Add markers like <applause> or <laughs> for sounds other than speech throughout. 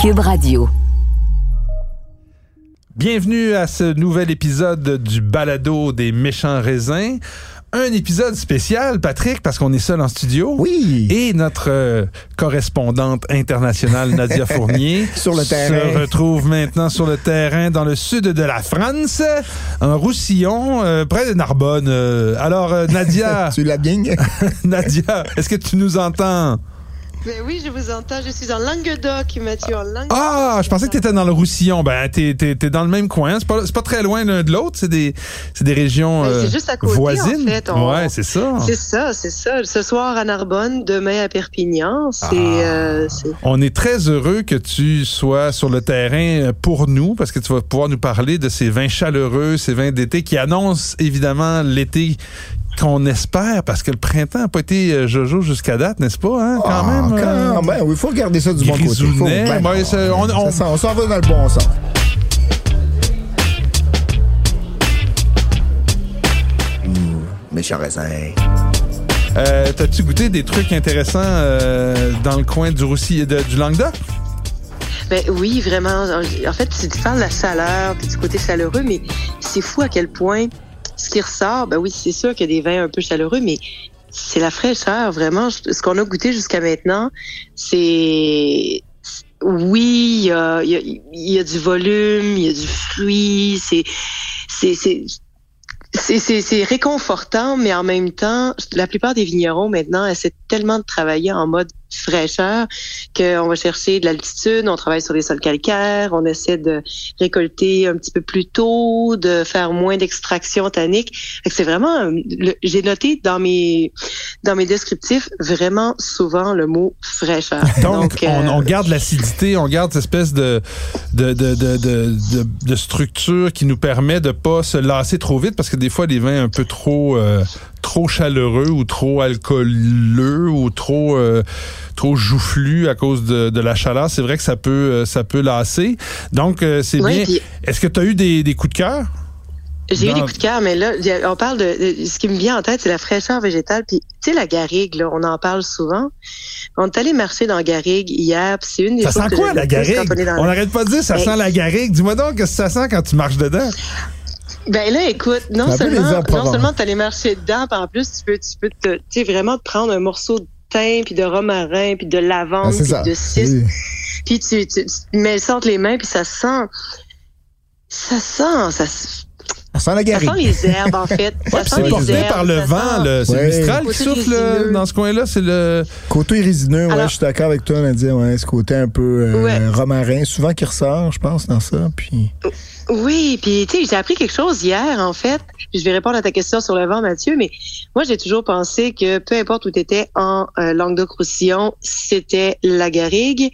Cube Radio. Bienvenue à ce nouvel épisode du balado des méchants raisins. Un épisode spécial, Patrick, parce qu'on est seul en studio. Oui. Et notre euh, correspondante internationale, Nadia <laughs> Fournier, Sur le se terrain. retrouve maintenant sur le terrain dans le sud de la France, en Roussillon, euh, près de Narbonne. Euh, alors, euh, Nadia, <laughs> Tu l'as bien? <laughs> Nadia, est-ce que tu nous entends? Ben oui, je vous entends. Je suis en Languedoc, Mathieu, en Languedoc. Ah, je pensais que tu étais dans le Roussillon. Ben, t'es, t'es, t'es dans le même coin. C'est pas, c'est pas très loin l'un de l'autre. C'est des, c'est des régions Ben, euh, juste à côté, voisines. en fait. On- Ouais, c'est ça. C'est ça, c'est ça. Ce soir à Narbonne, demain à Perpignan. Ah. euh, On est très heureux que tu sois sur le terrain pour nous parce que tu vas pouvoir nous parler de ces vins chaleureux, ces vins d'été qui annoncent évidemment l'été qu'on espère parce que le printemps n'a pas été euh, jojo jusqu'à date, n'est-ce pas? Hein, quand Ah, même. euh, quand même. Oui, il faut regarder ça du bon côté. Faut- ben, on- ça s'en va dans le bon sens. Mmh, méchant raisin. euh, T'as-tu goûté des trucs intéressants euh, dans le coin du Roussillon, de- du Languedoc? Ben oui, vraiment. En fait, tu parles de la chaleur, puis du côté chaleureux, mais c'est fou à quel point ce qui ressort. Ben oui, c'est sûr qu'il y a des vins un peu chaleureux, mais c'est la fraîcheur, vraiment. Ce qu'on a goûté jusqu'à maintenant, c'est oui, il y a, du volume, il y a du fruit, c'est c'est réconfortant, mais en même temps, la plupart des vignerons maintenant essaient tellement de travailler en mode fraîcheur qu'on va chercher de l'altitude, on travaille sur les sols calcaires, on essaie de récolter un petit peu plus tôt, de faire moins d'extraction tannique. C'est vraiment, euh, j'ai noté dans mes dans mes descriptifs vraiment souvent le mot fraîcheur. <laughs> Donc, on, euh, on garde l'acidité, on garde cette espèce de, de, de, de, de, de- de structure qui nous permet de pas se lasser trop vite parce que des fois, les vins un peu trop, euh, trop chaleureux ou trop alcooleux ou trop, euh, trop joufflus à cause de, de la chaleur, c'est vrai que ça peut, euh, ça peut lasser. Donc, euh, c'est bien. puis- Est-ce que tu as eu des, des coups de cœur? J'ai eu des coups de cœur, mais là, on parle de, de- ce qui me vient en tête, c'est la fraîcheur végétale. Puis, tu sais, la garrigue, là, on en parle souvent. On est allé marcher dans Garrigue hier, puis c'est une des Ça choses sent que quoi, la garrigue? on la- n'arrête pas de dire ça sent la garrigue. Dis-moi donc, qu'est-ce que ça sent quand tu marches dedans? Ben là, écoute, non seulement, non seulement t'allais marcher dedans, puis en plus, tu peux, tu peux te, tu sais, vraiment te prendre un morceau de thym, puis de romarin, puis de lavande, c'est puis de cis, puis tu, tu, tu mets ça entre les mains, puis ça sent, ça sent, ça, On sent la ça garrigue. sent les herbes, en fait. Ouais, ça c'est les porté herbes, par le ça vent, sent- le- c'est Ouais. le Mistral qui souffle euh, résineux. dans ce coin-là, c'est le... Côté résineux, ouais, Alors- je suis d'accord avec toi, Nadia. Ouais, ce côté un peu euh, Ouais. romarin, souvent qui ressort, je pense, dans ça. Puis, Oui, puis tu sais, j'ai appris quelque chose hier en fait. Je vais répondre à ta question sur le vent, Mathieu, mais moi j'ai toujours pensé que peu importe où tu étais en euh, Languedoc-Roussillon, c'était la Garrigue,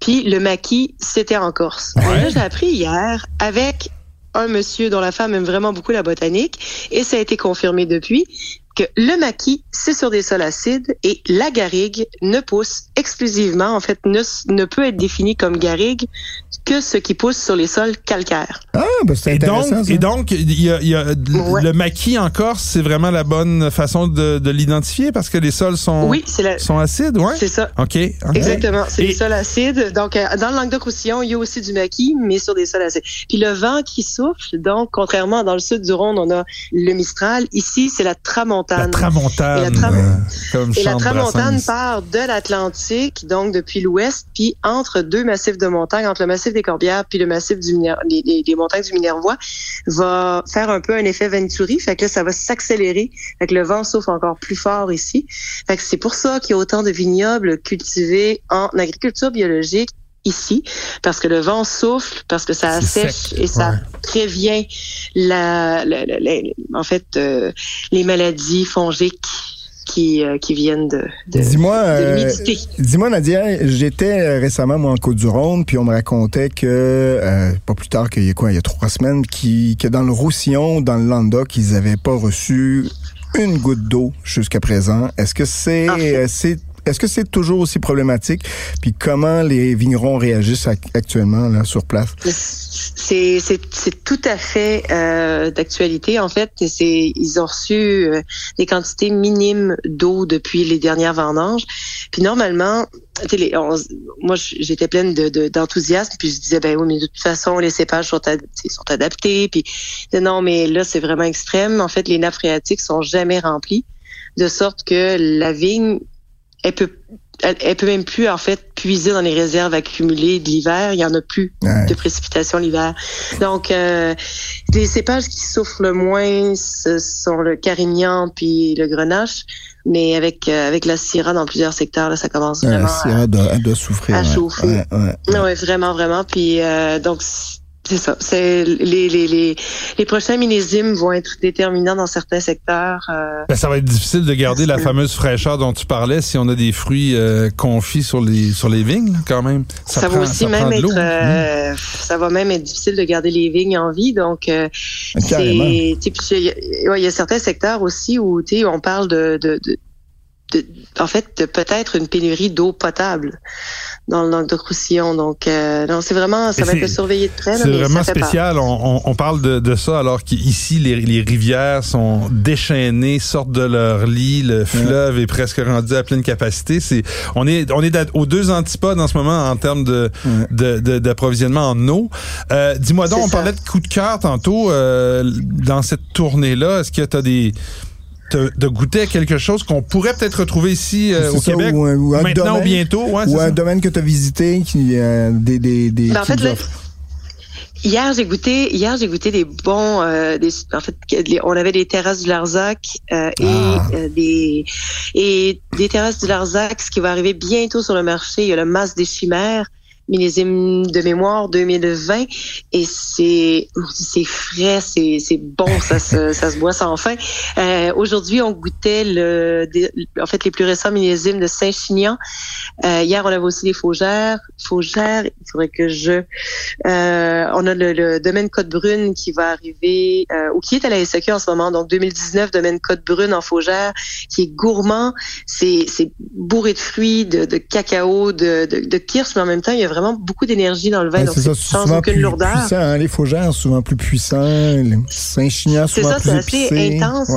puis le maquis, c'était en Corse. Ouais. Là, j'ai appris hier avec un monsieur dont la femme aime vraiment beaucoup la botanique, et ça a été confirmé depuis que le maquis, c'est sur des sols acides et la garrigue ne pousse exclusivement, en fait, ne, ne peut être définie comme garrigue que ce qui pousse sur les sols calcaires. ah, ben c'est Et donc, intéressant. ça. et donc, il y a, il y a- Ouais. le maquis en Corse, c'est vraiment la bonne façon de, de l'identifier parce que les sols sont, Oui, c'est la, sont acides, ouais? c'est ça. OK. ok. Exactement, c'est Et- des sols acides. Donc, euh, dans le Languedoc-Roussillon, il y a aussi du maquis, mais sur des sols acides. Puis le vent qui souffle, donc, contrairement à dans le sud du Rhône, on a le Mistral. Ici, c'est la tramontane. La tramontane. Et la tram- comme Et la chante tramontane part de l'Atlantique, donc depuis l'ouest, puis entre deux massifs de montagnes, entre le massif des Corbières puis le massif du Miner- montagnes du Minervois, va faire un peu un effet Venturi. Fait que là, ça va s'accélérer. Fait que le vent souffle encore plus fort ici. Fait que c'est pour ça qu'il y a autant de vignobles cultivés en agriculture biologique ici, parce que le vent souffle, parce que ça assèche sec, et ça ouais. prévient la, la- la- la- en fait, euh, les maladies fongiques qui, euh, qui viennent de, de, Dis-moi, euh, l'humidité. dis-moi Nadia, j'étais euh, récemment moi en Côte-du-Rhône, puis on me racontait que euh, pas plus tard qu'il y a quoi, il y a trois semaines, qui, que dans le Roussillon, dans le Languedoc, ils n'avaient pas reçu une goutte d'eau jusqu'à présent. Est-ce que c'est En fait. euh, c'est est-ce que c'est toujours aussi problématique? Puis comment les vignerons réagissent actuellement là, sur place? C'est, tout à fait euh, d'actualité. En fait, c'est ils ont reçu euh, des quantités minimes d'eau depuis les dernières vendanges. Puis normalement, les, moi j'étais pleine de, d'enthousiasme. puis je disais ben oui, mais de toute façon les cépages sont, sont adaptés. Puis non, mais là c'est vraiment extrême. En fait, les nappes phréatiques sont jamais remplies de sorte que la vigne elle peut elle, peut même plus en fait puiser dans les réserves accumulées de l'hiver. Il y en a plus de précipitations l'hiver. Donc euh, les cépages qui souffrent le moins ce sont le carignan puis le grenache. Mais avec euh, avec la syrah dans plusieurs secteurs, là, ça commence vraiment la syrah doit, doit souffrir. À chauffer. Ouais, vraiment, vraiment. Puis euh, donc c'est ça. C'est les, les, les, les, prochains millésimes vont être déterminants dans certains secteurs. Euh, ben, ça va être difficile de garder la fameuse fraîcheur dont tu parlais si on a des fruits euh, confits sur les sur les vignes quand même. Ça, va aussi même être euh, ça va même être difficile de garder les vignes en vie. Donc euh, c'est il y, a certains secteurs aussi où on parle de, de, de en fait, peut-être une pénurie d'eau potable dans le Languedoc-Roussillon. Donc, euh, non, c'est vraiment, ça va être <laughs> surveillé de près. C'est vraiment spécial. On, on, parle de, de, ça alors qu'ici, les, les, rivières sont déchaînées, sortent de leur lit, le fleuve est presque rendu à pleine capacité. C'est, on est, on est aux deux antipodes en ce moment en termes de, d'approvisionnement en eau. Euh, dis-moi donc, on parlait de coup de cœur tantôt euh, dans cette tournée-là. Est-ce que tu as des de goûter à quelque chose qu'on pourrait peut-être retrouver ici euh, au Québec ou, maintenant ou bientôt. ou un domaine que tu as visité qui euh, des, des, des ben, en fait, Hier, j'ai goûté. Hier, j'ai goûté des bons. Euh, des, en fait, on avait des terrasses du Larzac euh, et ah. des et des terrasses du Larzac. Ce qui va arriver bientôt sur le marché, il y a le Mas des Chimères millésime de mémoire 2020 et c'est c'est frais, c'est c'est bon, ça se <laughs> ça se boit sans fin. Euh, Aujourd'hui, on goûtait le en fait les plus récents millésimes de Saint-Chinian. Euh, hier, on avait aussi les Faugères. Faugères, il faudrait que je euh, on a le, domaine Côte-Brune qui va arriver euh, ou qui est à la SEQ en ce moment. Donc 2019 domaine Côte-Brune en Faugères qui est gourmand, c'est c'est bourré de fruits, de, de cacao, de, de, de kirsch, mais en même temps, il y a vraiment beaucoup d'énergie dans le vin, donc c'est sans aucune lourdeur. Puissant, hein, les fougères souvent plus puissants, les Saint-Chinian souvent ça, plus C'est assez intense.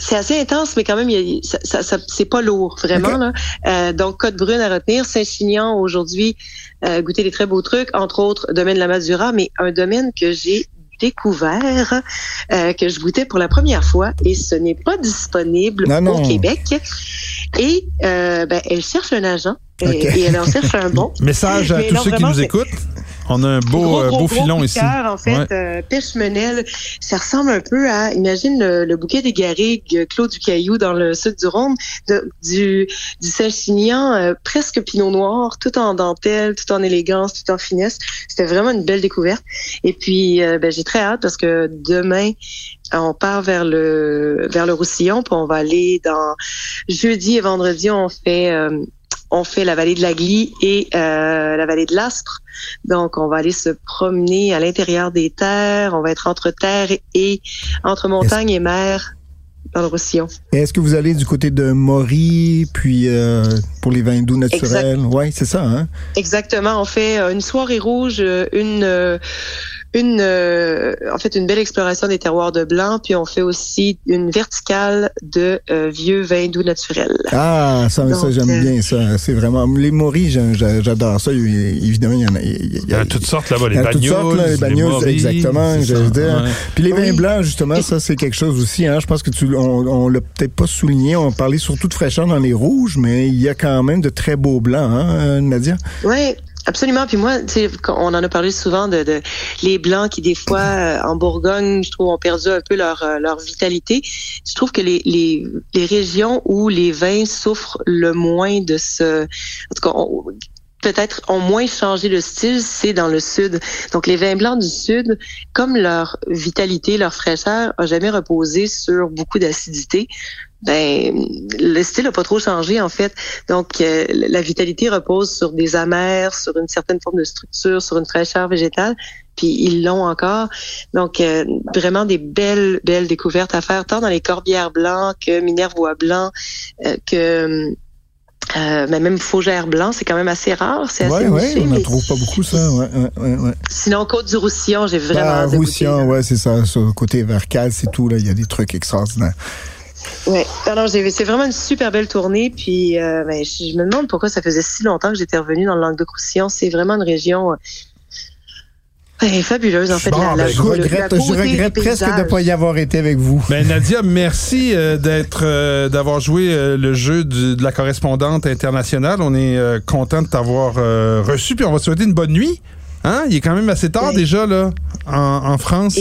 C'est assez intense, mais quand même, ça, ça, c'est pas lourd, vraiment. Là. Euh, donc, Côte Brune à retenir. Saint-Chinian, aujourd'hui, euh, goûter des très beaux trucs, entre autres, domaine de la Madura, mais un domaine que j'ai découvert, euh, que je goûtais pour la première fois, et ce n'est pas disponible au Québec. Et euh, ben, elle cherche un agent et, elle en cherche un bon. <laughs> Message à tous ceux qui nous écoutent. On a un beau, euh, beau filon ici. en fait, ouais. euh, ça ressemble un peu à, imagine le, bouquet des garrigues Claude Ducaillou dans le sud du Rhône, du, du euh, presque pinot noir, tout en dentelle, tout en élégance, tout en finesse. C'était vraiment une belle découverte. Et puis, euh, ben, j'ai très hâte parce que demain, on part vers le vers le Roussillon, puis on va aller dans jeudi et vendredi, on fait on fait la vallée de la Glie et euh, la vallée de l'Aspre. Donc, on va aller se promener à l'intérieur des terres. On va être entre terre et entre montagne et mer dans le Roussillon. Est-ce que vous allez du côté de Maury, puis euh, pour les vins doux naturels? Oui, c'est ça, hein? Exactement. On fait une soirée rouge, une une euh, en fait une belle exploration des terroirs de blanc, puis on fait aussi une verticale de euh, vieux vins doux naturels. Ah, ça, ça j'aime euh, bien ça. C'est vraiment les moris, j'adore ça. Évidemment, il y en a. Il y a, toutes sortes là-bas, les bagnoles, les bagnoles, exactement. Je veux dire. Puis les vins blancs, justement, ça c'est quelque chose aussi. Hein, je pense que tu, on, on l'a peut-être pas souligné. On parlait surtout de fraîcheur dans les rouges, mais il y a quand même de très beaux blancs, hein, Nadia? Oui, Absolument. Puis moi, on en a parlé souvent de, de, les blancs qui des fois euh, en Bourgogne, je trouve, ont perdu un peu leur euh, leur vitalité. Je trouve que les, les, les régions où les vins souffrent le moins de ce, en tout cas, peut-être ont moins changé le style, c'est dans le sud. Donc les vins blancs du sud, comme leur vitalité, leur fraîcheur, a jamais reposé sur beaucoup d'acidité. Ben le style n'a pas trop changé en fait. Donc euh, la vitalité repose sur des amers, sur une certaine forme de structure, sur une fraîcheur végétale. Puis ils l'ont encore. Donc euh, vraiment des belles belles découvertes à faire tant dans les corbières blancs que Minervois blancs euh, que Euh, mais même fougère blanc, c'est quand même assez rare. C'est assez ouais, on n'en trouve pas beaucoup, ça. Ouais, Sinon, Côte du Roussillon, j'ai vraiment. Bah, Roussillon, ouais, c'est ça. Sur le côté Vercal, c'est tout. Là, il y a des trucs extraordinaires. Oui, alors c'est vraiment une super belle tournée. Puis euh, ben, je, me demande pourquoi ça faisait si longtemps que j'étais revenue dans le Languedoc-Roussillon. C'est vraiment une région est fabuleuse, en fait. Ben, je regrette, je regrette presque de ne pas y avoir été avec vous. Ben, Nadia, merci euh, d'être, euh, d'avoir joué euh, le jeu de la correspondante internationale. On est content de t'avoir reçu, puis on va te souhaiter une bonne nuit. Hein? Il est quand même assez tard déjà, là, en, France.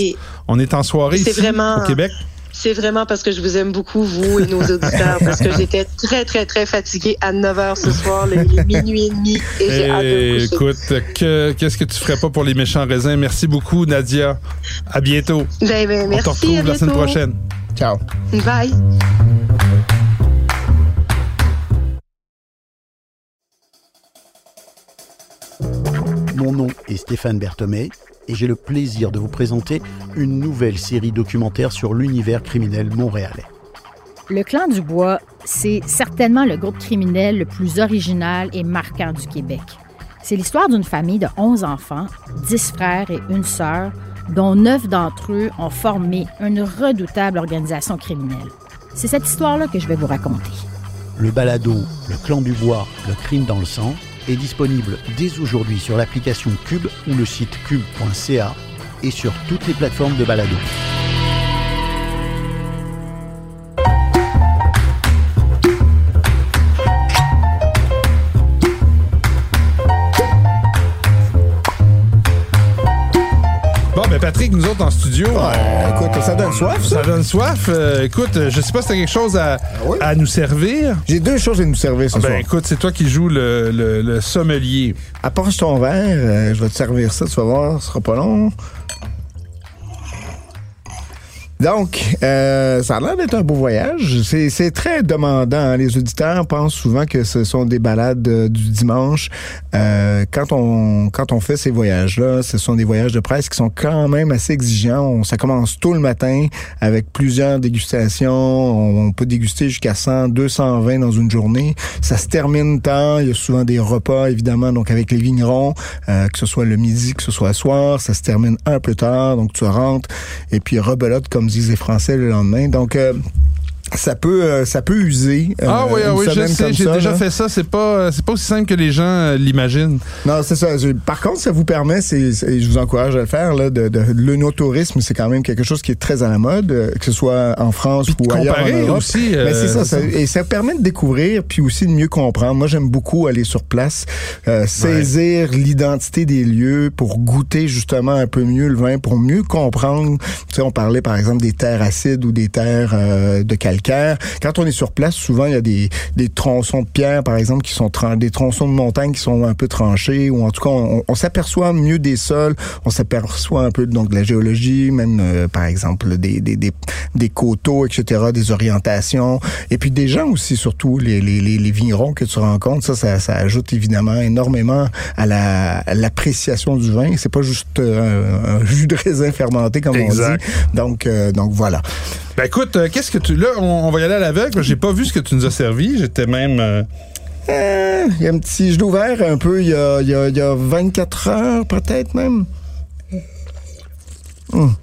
on est en soirée ici, au Québec c'est vraiment parce que je vous aime beaucoup, vous et nos auditeurs, parce que j'étais très, très, très fatiguée à 9 h ce soir, il est minuit et demi, et j'ai hâte de Écoute, qu'est-ce que tu ferais pas pour les méchants raisins? Merci beaucoup, Nadia. À bientôt. Ben, ben, merci, On te retrouve la semaine prochaine. Ciao. Bye. Mon nom est Stéphane Berthomé et j'ai le plaisir de vous présenter une nouvelle série documentaire sur l'univers criminel montréalais. Le clan du bois, c'est certainement le groupe criminel le plus original et marquant du Québec. C'est l'histoire d'une famille de 11 enfants, 10 frères et une sœur, dont 9 d'entre eux ont formé une redoutable organisation criminelle. C'est cette histoire-là que je vais vous raconter. Le balado, le clan du bois, le crime dans le sang, est disponible dès aujourd'hui sur l'application Cube ou le site cube.ca et sur toutes les plateformes de balado. Nous autres en studio. écoute, ça donne soif, ça. donne soif. Euh, écoute, je sais pas si t'as quelque chose à, ah nous servir. J'ai deux choses à nous servir ce ah, ben, écoute, c'est toi qui joues le, sommelier. Apporte ton verre, euh, je vais te servir ça, tu vas voir, ce sera pas long. Donc, euh, ça a l'air d'être un beau voyage. C'est très demandant. Hein. Les auditeurs pensent souvent que ce sont des balades euh, du dimanche. Euh, quand on quand on fait ces voyages-là, ce sont des voyages de presse qui sont quand même assez exigeants. ça commence tôt le matin avec plusieurs dégustations. On, peut déguster jusqu'à 100, 220 dans une journée. Ça se termine tard. Il y a souvent des repas, évidemment, donc avec les vignerons, euh, que ce soit le midi, que ce soit le soir. Ça se termine un peu tard. Donc, tu rentres et puis rebelote comme disent les Français le lendemain. Donc, euh, ça peut euh, ça peut user euh, ah oui ah oui je sais j'ai déjà fait ça. C'est pas euh, c'est pas aussi simple que les gens l'imaginent. Non c'est ça. Par contre ça vous permet c'est je vous encourage à le faire là de, de l'œnotourisme c'est quand même quelque chose qui est très à la mode que ce soit en France ou ailleurs en Europe. aussi mais c'est ça, et ça permet de découvrir puis aussi de mieux comprendre. Moi j'aime beaucoup aller sur place saisir l'identité des lieux pour goûter justement un peu mieux le vin pour mieux comprendre. Tu sais on parlait par exemple des terres acides ou des terres de calcaire quand on est sur place, souvent il y a des, des tronçons de pierre, par exemple, qui sont des tronçons de montagne qui sont un peu tranchés, ou en tout cas, on, s'aperçoit mieux des sols, on s'aperçoit un peu donc de la géologie, même euh, par exemple des, des, des, des, coteaux, etc., des orientations, et puis des gens aussi, surtout les, les, les, vignerons que tu rencontres, ça, ça, ça ajoute évidemment énormément à la l'appréciation du vin. C'est pas juste euh, un, jus de raisin fermenté comme on dit. Donc, euh, donc voilà. Ben écoute, qu'est-ce que tu là on, va y aller à l'aveugle. J'ai pas vu ce que tu nous as servi. J'étais même. Euh, euh, il y a un petit. Je ouvert un peu il y a, y a, 24 heures, peut-être même. Hum.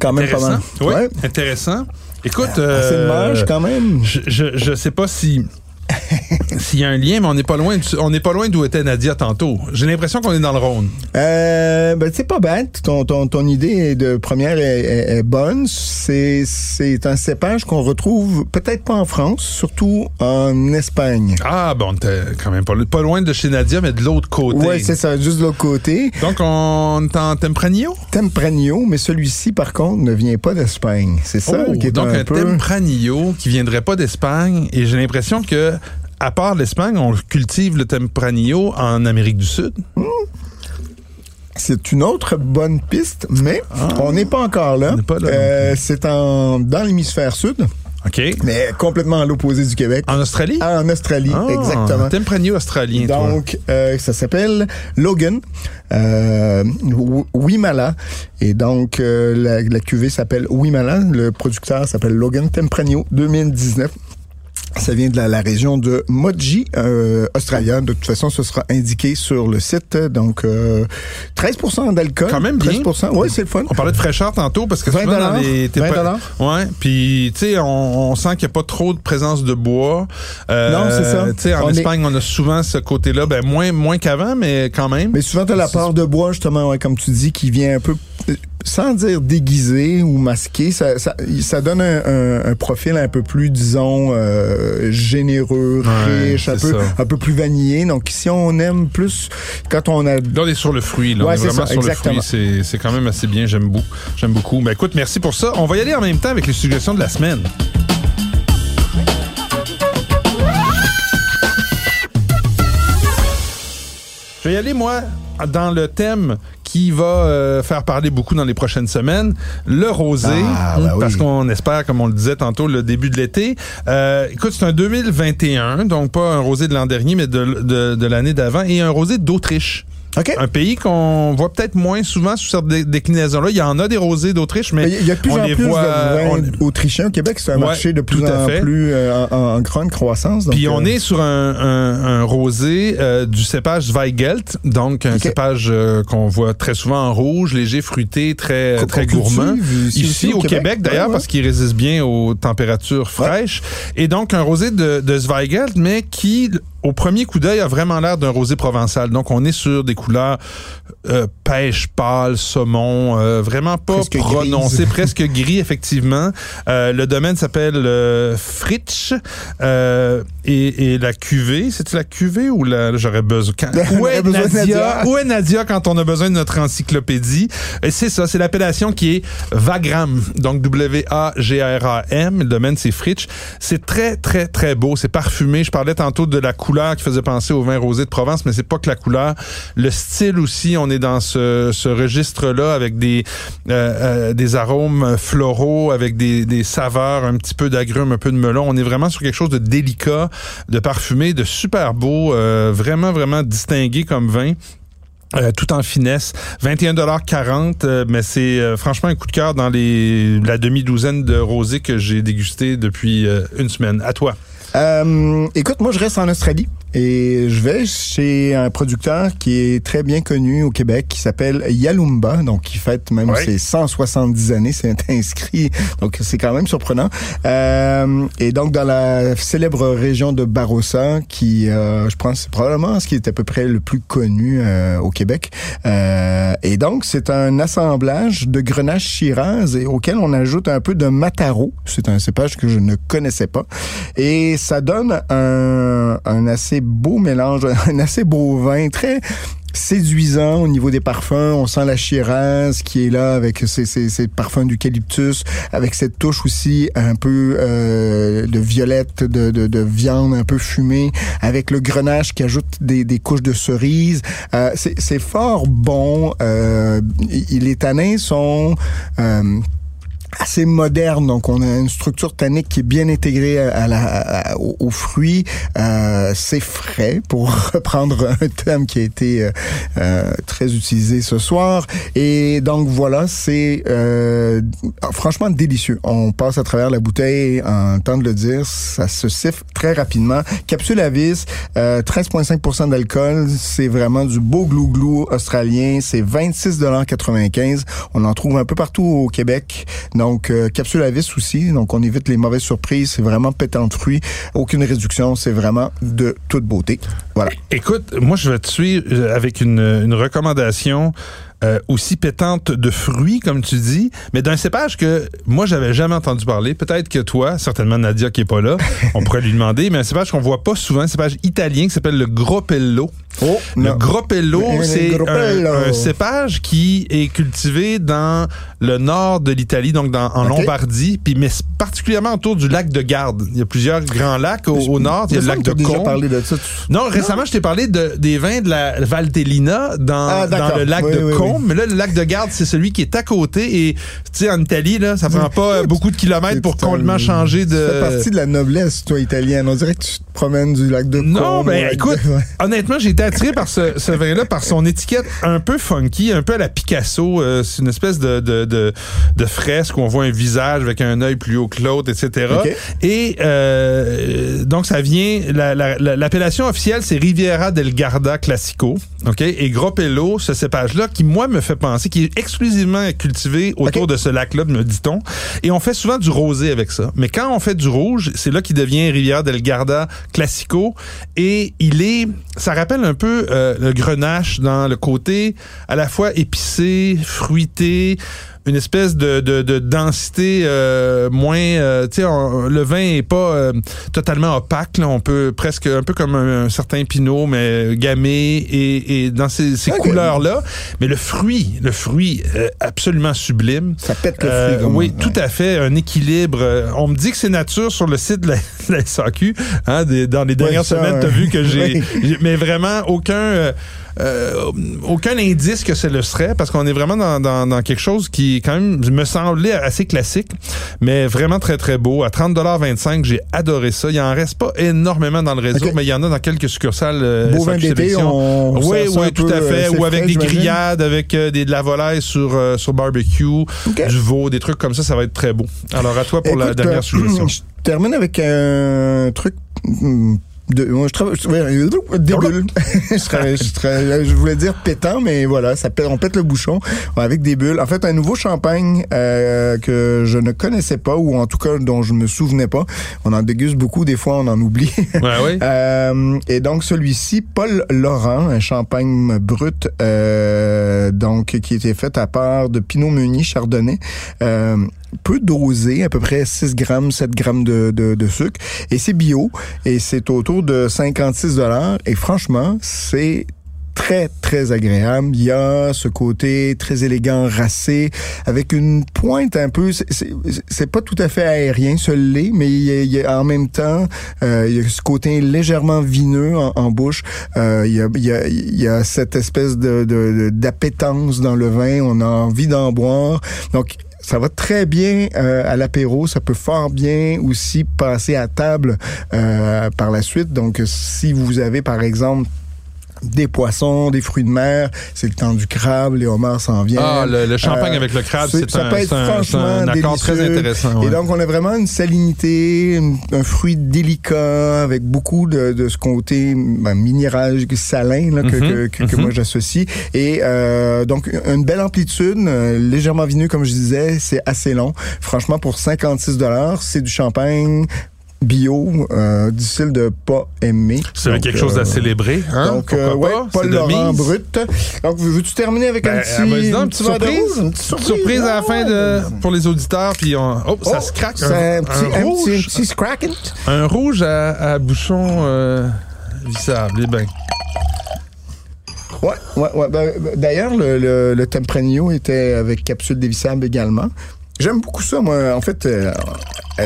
Quand même pas mal. Oui, intéressant. Écoute. Assez euh, quand même. Je, je, je sais pas si <laughs> S'il y a un lien, mais on n'est pas loin, on n'est pas loin d'où était Nadia tantôt. J'ai l'impression qu'on est dans le Rhône. Euh, ben, c'est pas bête. Ton, ton, ton idée de première est, bonne. C'est, c'est un cépage qu'on retrouve peut-être pas en France, surtout en Espagne. Ah, bon, t'es quand même pas, pas loin de chez Nadia, mais de l'autre côté. Oui, c'est ça, juste de l'autre côté. Donc, on est en Tempranillo? Tempranillo, mais celui-ci, par contre, ne vient pas d'Espagne. C'est ça oh, qui est donc un, un Tempranillo qui viendrait pas d'Espagne, et j'ai l'impression que à part l'Espagne, on cultive le Tempranillo en Amérique du Sud? Hmm. C'est une autre bonne piste, mais ah. on n'est pas encore là. Euh, c'est dans l'hémisphère sud. OK. Mais complètement à l'opposé du Québec. En Australie? En Australie, Ah, exactement. Tempranillo australien, toi. Donc, euh, ça s'appelle Logan, euh, Wi- Wimala. Et donc, euh, la, la cuvée s'appelle Wimala. Le producteur s'appelle Logan Tempranillo 2019. Ça vient de la, la région de Moji, euh, Australia. De toute façon, ce sera indiqué sur le site. Donc, euh, 13% d'alcool. Quand même bien. 13% Oui, c'est le fun. On parlait de fraîcheur tantôt parce que 20 souvent dans les t'es 20 pas- Ouais, puis tu sais on, on sent qu'il n'y a pas trop de présence de bois. Euh, Non, c'est ça. Tu sais en On est- Espagne, on a souvent ce côté-là ben moins moins qu'avant mais quand même. Mais souvent, tu as la part de bois, justement, ouais, comme tu dis, qui vient un peu, sans dire déguisé ou masqué, ça, ça, ça donne un, un- un profil un peu plus, disons, euh, généreux, Ouais, riche, un peu, ça. un peu plus vanillé. Donc, si on aime plus, quand on a... Là, on est sur le fruit. Là. Ouais, on est c'est vraiment ça, sur exactement. le fruit. C'est, c'est quand même assez bien. J'aime beaucoup. J'aime beaucoup. Ben, écoute, merci pour ça. On va y aller en même temps avec les suggestions de la semaine. Je vais y aller, moi, dans le thème qui va euh, faire parler beaucoup dans les prochaines semaines, le rosé, Ah, oui. parce qu'on espère, comme on le disait tantôt, le début de l'été. Euh, écoute, c'est un 2021, donc pas un rosé de l'an dernier, mais de, de, de l'année d'avant, et un rosé d'Autriche. OK. Un pays qu'on voit peut-être moins souvent sous cette dé- déclinaison-là. Il y en a des rosés d'Autriche, mais il y a de plus on en plus voit- de vins on- autrichiens au Québec. C'est un Ouais, marché de plus en fait. plus euh, en, en grande croissance. Donc, Puis on euh, est sur un, un, un rosé euh, du cépage Zweigelt, donc un cépage qu'on voit très souvent en rouge, léger, fruité, très très gourmand. ici au Québec, d'ailleurs, Ouais, ouais. parce qu'il résiste bien aux températures fraîches. Et donc un rosé de, de Zweigelt, mais qui au premier coup d'œil a vraiment l'air d'un rosé provençal. Donc on est sur des couleurs euh, pêche pâle, saumon, euh, vraiment pas Presque prononcé, presque gris effectivement. Euh, le domaine s'appelle euh, Fritsch euh, et, et la cuvée, c'est la cuvée ou la j'aurais besoin quand, <laughs> où est besoin Nadia, où est Nadia quand on a besoin de notre encyclopédie? Et c'est ça, c'est l'appellation qui est Vagram, donc W A G R A M. Le domaine c'est Fritsch. C'est très très très beau, c'est parfumé. Je parlais tantôt de la couleur qui faisait penser au vin rosé de Provence, mais c'est pas que la couleur, le style aussi. On est dans ce, ce registre-là avec des euh, euh, des arômes floraux, avec des, des saveurs, un petit peu d'agrumes, un peu de melon. On est vraiment sur quelque chose de délicat, de parfumé, de super beau, euh, vraiment vraiment distingué comme vin. Euh, tout en finesse, 21,40 euh, mais c'est euh, franchement un coup de cœur dans les la demi-douzaine de rosés que j'ai dégusté depuis une semaine. À toi. Euh, écoute, moi, je reste en Australie et je vais chez un producteur qui est très bien connu au Québec, qui s'appelle Yalumba, donc qui fête même ses 170 années, c'est inscrit, donc c'est quand même surprenant. Euh, et donc, dans la célèbre région de Barossa, qui, euh, je pense, c'est probablement ce qui est à peu près le plus connu euh, au Québec. Euh, et donc, c'est un assemblage de grenache Shiraz et auquel on ajoute un peu de Mataro. C'est un cépage que je ne connaissais pas. Et ça donne un, un assez beau mélange, <laughs> un assez beau vin, très séduisant au niveau des parfums. On sent la Shiraz qui est là avec ses, ses, ses parfums d'eucalyptus, avec cette touche aussi un peu euh, de violette, de, de, de viande un peu fumée, avec le grenache qui ajoute des, des couches de cerises. Euh, c'est fort bon. Euh, les tanins sont... euh, assez moderne. Donc, on a une structure tannique qui est bien intégrée à, la, aux, fruits. Euh, c'est frais, pour <laughs> reprendre un terme qui a été euh, euh, très utilisé ce soir. Et donc, voilà, c'est euh, franchement délicieux. On passe à travers la bouteille en temps de le dire. Ça se siffle très rapidement. Capsule à vis, euh, 13,5% d'alcool. C'est vraiment du beau glou-glou australien. C'est 26,95 On en trouve un peu partout au Québec. Euh, capsule à vis aussi. Donc, on évite les mauvaises surprises. C'est vraiment pétant de fruits. Aucune réduction. C'est vraiment de toute beauté. Voilà. Écoute, moi je vais te suivre euh, avec une, une recommandation euh, aussi pétante de fruits, comme tu dis, mais d'un cépage que moi j'avais jamais entendu parler. Peut-être que toi, certainement Nadia qui est pas là, on pourrait lui demander, mais un cépage qu'on voit pas souvent, un cépage italien qui s'appelle le Groppello. Oh, le non. Groppello, Le c'est un, un cépage qui est cultivé dans le nord de l'Italie, donc dans, en. Lombardie, puis mais particulièrement autour du lac de Garde. Il y a plusieurs grands lacs au, au nord. Il y a le lac de Combe. parlé de ça. tu- Non, récemment, je t'ai parlé de, des vins de la Valtellina dans, Ah, dans le lac Oui, de oui, Combe. Mais là, le lac de Garde, c'est celui qui est à côté. Et, tu sais, en Italie, là, ça prend pas euh, beaucoup de kilomètres pour complètement changer de... Ça fait partie de la noblesse, toi, italienne. On dirait que tu te promènes du lac de Non, Combe ben au lac écoute, <laughs> honnêtement, j'ai été attiré par ce, ce vin-là, par son étiquette un peu funky, un peu à la Picasso. Euh, c'est une espèce de, de, de, de fresque où on voit un visage avec un œil plus haut que l'autre, etc. Ok. Et euh, donc, ça vient... la- la- la- L'appellation officielle, c'est Riviera del Garda Classico. OK? Et Groppello, ce cépage-là, qui, moi, me fait penser, qui est exclusivement cultivé autour de ce lac-là, me dit-on. Et on fait souvent du rosé avec ça. Mais quand on fait du rouge, c'est là qu'il devient Riviera del Garda Classico. Et il est, ça rappelle un peu euh, le grenache dans le côté à la fois épicé, fruité, une espèce de, de, de densité euh, moins euh, tu sais le vin est pas euh, totalement opaque là. on peut presque un peu comme un, un certain pinot mais gamay et, et dans ces, ces Ok. couleurs là mais le fruit le fruit euh, absolument sublime Ça pète le euh, fruit. comme oui, tout à fait. Un équilibre. Euh, On me dit que c'est nature sur le site de la, <laughs> de la SAQ. Hein, des- dans les dernières ça, semaines, tu as vu que j'ai... <laughs> Oui. j'ai- Mais vraiment, aucun... euh, aucun indice que ce le serait parce qu'on est vraiment dans, dans, dans quelque chose qui quand même me semblait assez classique mais vraiment très très beau. À 30,25 j'ai adoré ça. Il en reste pas énormément dans le réseau mais il y en a dans quelques succursales euh, Beau vin SAQ d'été, Sélection. on oui oui tout à fait. euh, ou avec frais, des grillades avec euh, des, de la volaille sur sur barbecue du veau des trucs comme ça ça va être très beau. Alors à toi pour la dernière suggestion. <clears throat> Je termine avec un truc. De, moi, je travaille, je- ouais, des bulles. <laughs> je, travaille- je travaille- je voulais dire pétant, mais voilà, ça pète, on pète le bouchon avec des bulles. En fait, un nouveau champagne euh, que je ne connaissais pas, ou en tout cas dont je me souvenais pas. On en déguste beaucoup, des fois on en oublie. ouais oui <laughs> Euh, et donc celui-ci, Paul Laurent, un champagne brut, euh, donc qui était fait à part de Pinot Meunier Chardonnay. Peu dosé, à peu près 6 grammes, 7 grammes de, de, de sucre. Et c'est bio. Et c'est autour de 56 dollars. Et franchement, c'est très, très agréable. Il y a ce côté très élégant, racé, avec une pointe un peu... c'est- pas tout à fait aérien, ce l'est, mais il y a, il y a en même temps, euh, il y a ce côté légèrement vineux en, en bouche. Euh, il, y a, il, y a, il y a cette espèce de- d'appétence dans le vin. On a envie d'en boire. Donc, ça va très bien euh, à l'apéro. Ça peut fort bien aussi passer à table euh, par la suite. Donc, si vous avez, par exemple, des poissons, des fruits de mer, c'est le temps du crabe, les homards s'en viennent. ah le, le champagne Euh, avec le crabe c'est- un, peut être un- franchement un accord très intéressant ouais. Et donc, on a vraiment une salinité, un fruit délicat avec beaucoup de, de ce côté ben, minéral salin là, que, Mhm, que, que- que mhm. moi j'associe. Et euh, donc, une belle amplitude, euh, légèrement vineux, comme je disais, c'est assez long. Franchement, pour 56 dollars, c'est du champagne bio, euh, difficile de pas aimer. c'est quelque chose à euh, célébrer hein? donc, euh, ouais, pas? Paul Laurent. Brut. Donc, veux-tu terminer avec Ben, un vas-y petit, un une petit petite surprise? Une petite surprise à la fin de pour les auditeurs puis on, oh, ça Oh, se craque C'est un, petit, un, rouge petit, un petit un rouge à, à bouchon euh, vissable eh ben Ouais, ouais, ouais. Ben, ben, D'ailleurs, le, le, le Tempranillo était avec capsule dévissable également. J'aime beaucoup ça, moi. En fait, euh,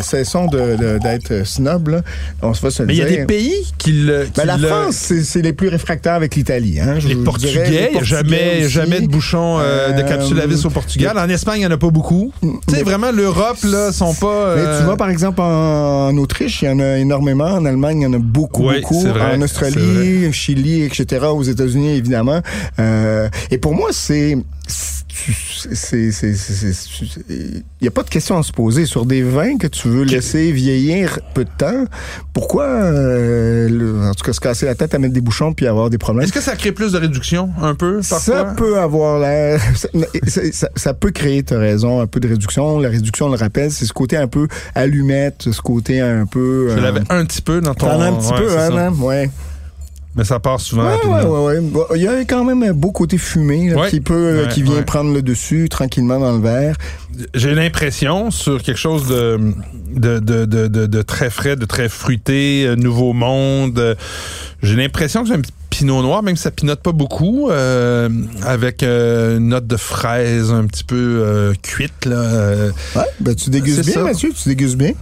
cessons d'être snob, là. On se va se le mais il y a des pays qui le qui Ben, la le- France, c'est les plus réfractaires avec l'Italie. Hein, les Portugais, il y a jamais, aussi. jamais de bouchon euh, de Euh, capsule à vis au Portugal. En Espagne, il n'y en a pas beaucoup. Tu sais, mais- vraiment, l'Europe, là, sont pas... Mais euh, tu vois, par exemple, en, en Autriche, il y en a énormément. En Allemagne, il y en a beaucoup, Oui, beaucoup. vrai, en Australie, Chili, etc. Aux États-Unis, évidemment. Euh, et pour moi, c'est... Il n'y a pas de question à se poser. Sur des vins que tu veux laisser vieillir peu de temps, pourquoi, euh, le- en tout cas, se casser la tête à mettre des bouchons puis avoir des problèmes? Est-ce que ça crée plus de réduction, un peu, parfois? Ça peut avoir l'air. Ça, ça- ça- ça peut créer, tu raison, un peu de réduction. La réduction, on le rappelle, c'est ce côté un peu allumette, ce côté un peu. Je euh, l'avais un petit peu dans ton... T'en as un petit ouais, peu, hein, hein? Ouais. Mais ça passe souvent Ouais, rapidement. ouais, ouais, ouais. Bon, Il y a quand même un beau côté fumé là, qui peut, euh, qui vient prendre le dessus tranquillement dans le verre. J'ai l'impression sur quelque chose de, de, de, de, de, de très frais, de très fruité, euh, nouveau monde. J'ai l'impression que c'est un petit pinot noir, même si ça pinote pas beaucoup, euh, avec euh, une note de fraise un petit peu euh, cuite. Là, ouais, ben, tu dégustes bien, Mathieu, tu dégustes bien.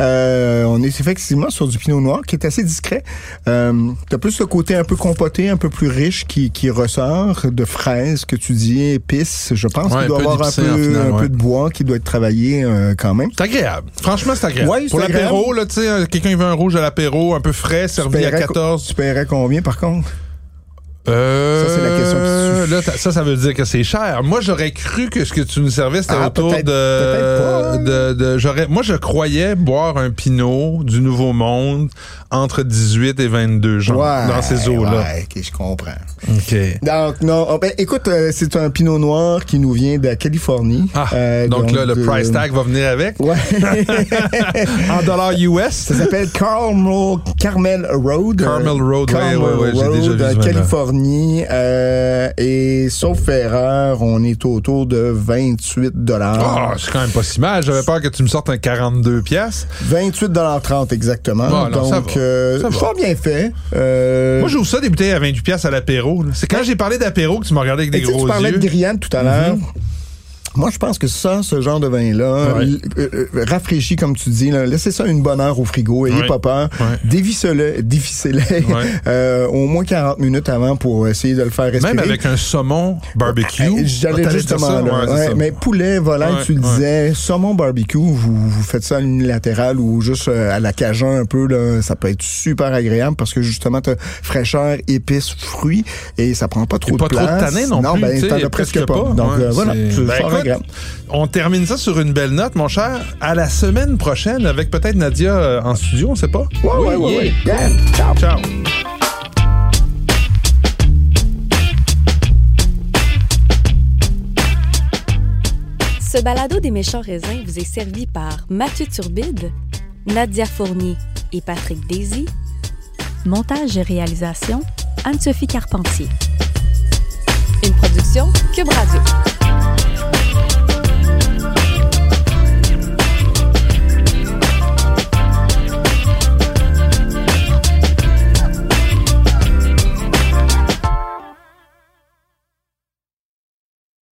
Euh, on est effectivement sur du pinot noir qui est assez discret. Tu as plus le côté un peu compoté, un peu plus riche qui, qui ressort, de fraises que tu dis, épices. Je pense Ouais, qu'il doit avoir un, peu, en final, un ouais. peu de bois qui doit être travaillé quand même. C'est agréable. Franchement, c'est agréable. Ouais, Pour l'apéro, agréable. là, tu sais, quelqu'un veut un rouge à l'apéro, un peu frais, servi à paierais 14. Tu paierais combien par contre? Euh, Ça, c'est la question qui tue. Là, ça, ça veut dire que c'est cher. Moi, j'aurais cru que ce que tu nous servais, c'était Ah, autour de, pas, hein. de, de- j'aurais, moi, je croyais boire un pinot du Nouveau Monde entre 18 et 22 genre, dans ces eaux-là. Ouais, ok, je comprends. OK. Donc, non, oh, ben, écoute, euh, c'est un pinot noir qui nous vient de la Californie. Ah, Euh, donc, là, le de- price tag va venir avec? Ouais. <laughs> en dollars US. Ça s'appelle Carmel, Carmel Road. Carmel Road, ouais, Carmel ouais, ouais, j'ai déjà vu vin-là. Californie. euh, et sauf erreur, on est autour de 28 Ah, dollars. c'est quand même pas si mal. J'avais peur que tu me sortes un 42 pièces. 28 dollars 30 exactement. Bon, alors, ça Donc, va. Euh, fort bien fait. Euh, Moi, j'ouvre ça des bouteilles à 28 pièces à l'apéro. C'est quand j'ai parlé d'apéro que tu m'as regardé avec Et des sais, gros tu parlais yeux. de grillade tout à l'heure. Moi, je pense que ça, ce genre de vin-là, Ouais. euh, euh, rafraîchi, comme tu dis, là, laissez ça une bonne heure au frigo, ayez Ouais. pas peur. Ouais. Dévissez-le, <laughs> dévissez-le Ouais. euh, au moins 40 minutes avant pour essayer de le faire respirer. Même avec un saumon barbecue. Euh, J'allais justement ça? là. Mais poulet, volaille, Ouais, tu le ouais. disais, saumon barbecue, vous, vous faites ça à l'unilatéral ou juste à la cajun un peu, là, ça peut être super agréable parce que justement, t'as fraîcheur, épices, fruits et ça prend pas trop Et pas de trop de tanin non, non plus. ben, tu sais, t'en as presque pas. Donc Ouais, euh, voilà, c'est- c'est Ben, fort écoute, on termine ça sur une belle note, mon cher. À la semaine prochaine avec peut-être Nadia euh, en studio, on sait pas. Ouais, ouais, ouais, ouais. Yeah. Ciao. Ciao. Ce balado des méchants raisins vous est servi par Mathieu Turbide, Nadia Fournier et Patrick Daisy. Montage et réalisation, Anne-Sophie Carpentier. Une production Cube Radio.